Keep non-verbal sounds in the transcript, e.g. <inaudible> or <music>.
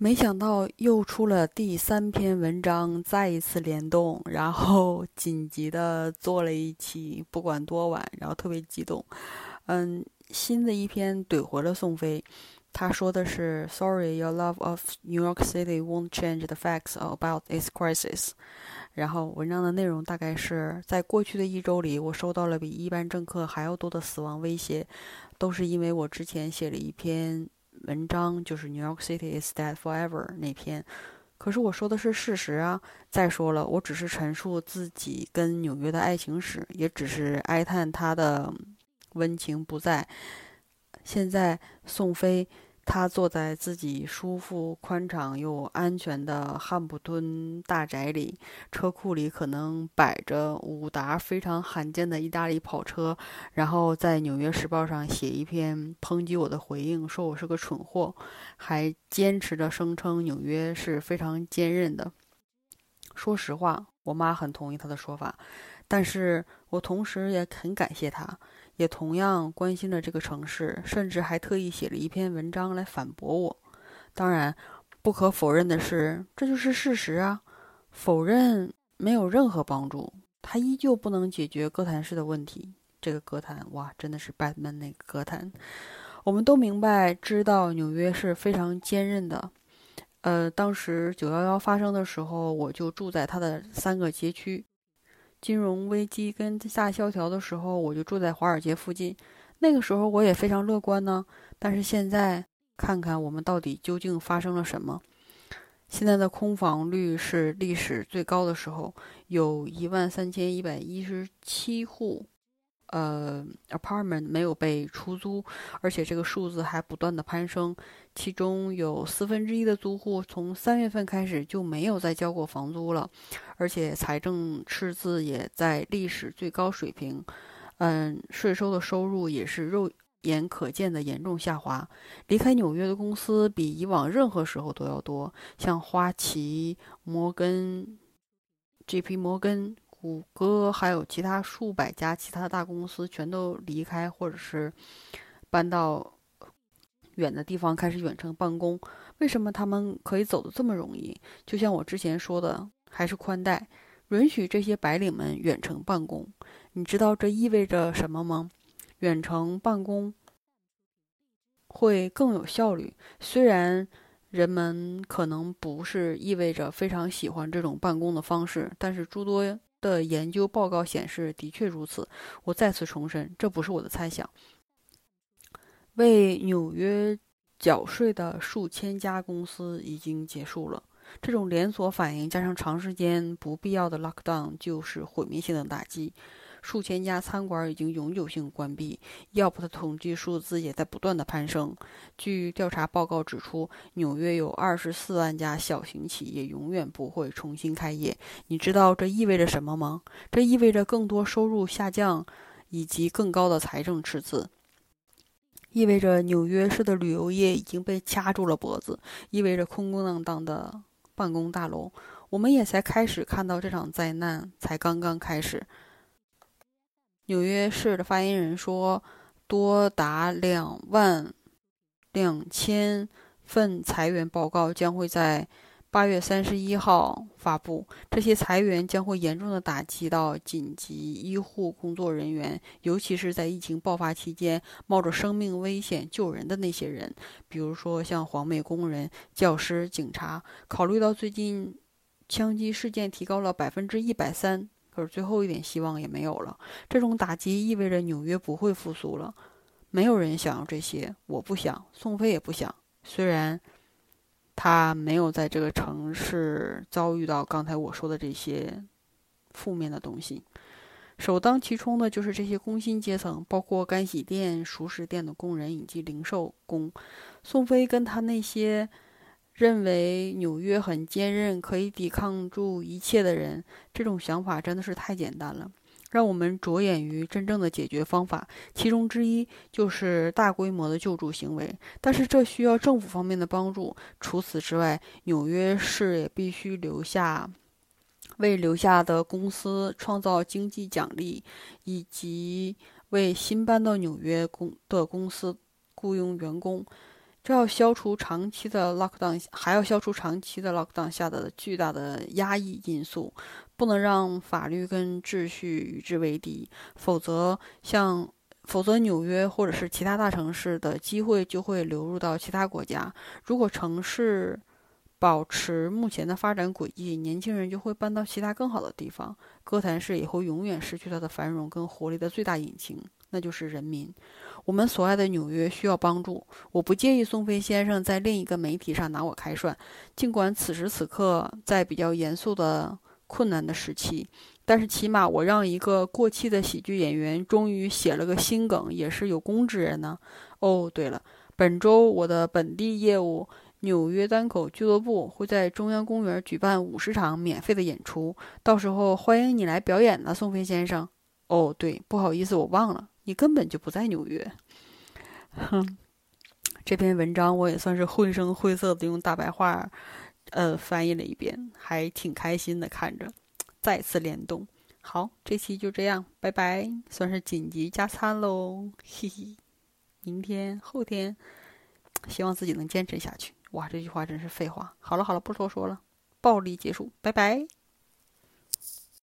没想到又出了第三篇文章，再一次联动，然后 <laughs> 紧急的做了一期，不管多晚，然后特别激动。嗯，新的一篇怼回了宋飞，他说的是：“Sorry, your love of New York City won't change the facts about its crisis。”然后文章的内容大概是在过去的一周里，我收到了比一般政客还要多的死亡威胁，都是因为我之前写了一篇。文章就是 New York City is dead forever 那篇，可是我说的是事实啊。再说了，我只是陈述自己跟纽约的爱情史，也只是哀叹他的温情不在。现在宋飞。他坐在自己舒服、宽敞又安全的汉普顿大宅里，车库里可能摆着五达非常罕见的意大利跑车，然后在《纽约时报》上写一篇抨击我的回应，说我是个蠢货，还坚持着声称纽约是非常坚韧的。说实话，我妈很同意他的说法，但是我同时也很感谢他。也同样关心着这个城市，甚至还特意写了一篇文章来反驳我。当然，不可否认的是，这就是事实啊！否认没有任何帮助，它依旧不能解决哥谭市的问题。这个歌坛，哇，真的是 Batman 那个歌坛。我们都明白，知道纽约是非常坚韧的。呃，当时九幺幺发生的时候，我就住在它的三个街区。金融危机跟大萧条的时候，我就住在华尔街附近。那个时候我也非常乐观呢。但是现在看看我们到底究竟发生了什么？现在的空房率是历史最高的时候，有一万三千一百一十七户。呃，apartment 没有被出租，而且这个数字还不断的攀升。其中有四分之一的租户从三月份开始就没有再交过房租了，而且财政赤字也在历史最高水平。嗯，税收的收入也是肉眼可见的严重下滑。离开纽约的公司比以往任何时候都要多，像花旗、摩根、J.P. 摩根。谷歌还有其他数百家其他大公司全都离开，或者是搬到远的地方开始远程办公。为什么他们可以走得这么容易？就像我之前说的，还是宽带允许这些白领们远程办公。你知道这意味着什么吗？远程办公会更有效率。虽然人们可能不是意味着非常喜欢这种办公的方式，但是诸多。的研究报告显示，的确如此。我再次重申，这不是我的猜想。为纽约缴税的数千家公司已经结束了。这种连锁反应加上长时间不必要的 lockdown，就是毁灭性的打击。数千家餐馆已经永久性关闭，Yelp 的统计数字也在不断的攀升。据调查报告指出，纽约有二十四万家小型企业永远不会重新开业。你知道这意味着什么吗？这意味着更多收入下降，以及更高的财政赤字。意味着纽约市的旅游业已经被掐住了脖子，意味着空空荡荡的办公大楼。我们也才开始看到这场灾难，才刚刚开始。纽约市的发言人说，多达两万两千份裁员报告将会在八月三十一号发布。这些裁员将会严重的打击到紧急医护工作人员，尤其是在疫情爆发期间冒着生命危险救人的那些人，比如说像黄美工人、教师、警察。考虑到最近枪击事件提高了百分之一百三。可是最后一点希望也没有了。这种打击意味着纽约不会复苏了。没有人想要这些，我不想，宋飞也不想。虽然他没有在这个城市遭遇到刚才我说的这些负面的东西，首当其冲的就是这些工薪阶层，包括干洗店、熟食店的工人以及零售工。宋飞跟他那些。认为纽约很坚韧，可以抵抗住一切的人，这种想法真的是太简单了。让我们着眼于真正的解决方法，其中之一就是大规模的救助行为。但是这需要政府方面的帮助。除此之外，纽约市也必须留下，为留下的公司创造经济奖励，以及为新搬到纽约公的公司雇佣员工。这要消除长期的 lockdown，还要消除长期的 lockdown 下的巨大的压抑因素，不能让法律跟秩序与之为敌，否则像。否则，纽约或者是其他大城市的机会就会流入到其他国家。如果城市保持目前的发展轨迹，年轻人就会搬到其他更好的地方。哥谭市也会永远失去它的繁荣跟活力的最大引擎，那就是人民。我们所爱的纽约需要帮助。我不介意宋飞先生在另一个媒体上拿我开涮，尽管此时此刻在比较严肃的困难的时期。但是起码我让一个过气的喜剧演员终于写了个新梗，也是有功之人呢。哦，对了，本周我的本地业务纽约单口俱乐部会在中央公园举办五十场免费的演出，到时候欢迎你来表演呢，宋飞先生。哦，对，不好意思，我忘了，你根本就不在纽约。哼，这篇文章我也算是绘声绘色的用大白话，呃，翻译了一遍，还挺开心的看着。再次联动，好，这期就这样，拜拜，算是紧急加餐喽，嘿嘿，明天后天，希望自己能坚持下去。哇，这句话真是废话。好了好了，不多说了，暴力结束，拜拜。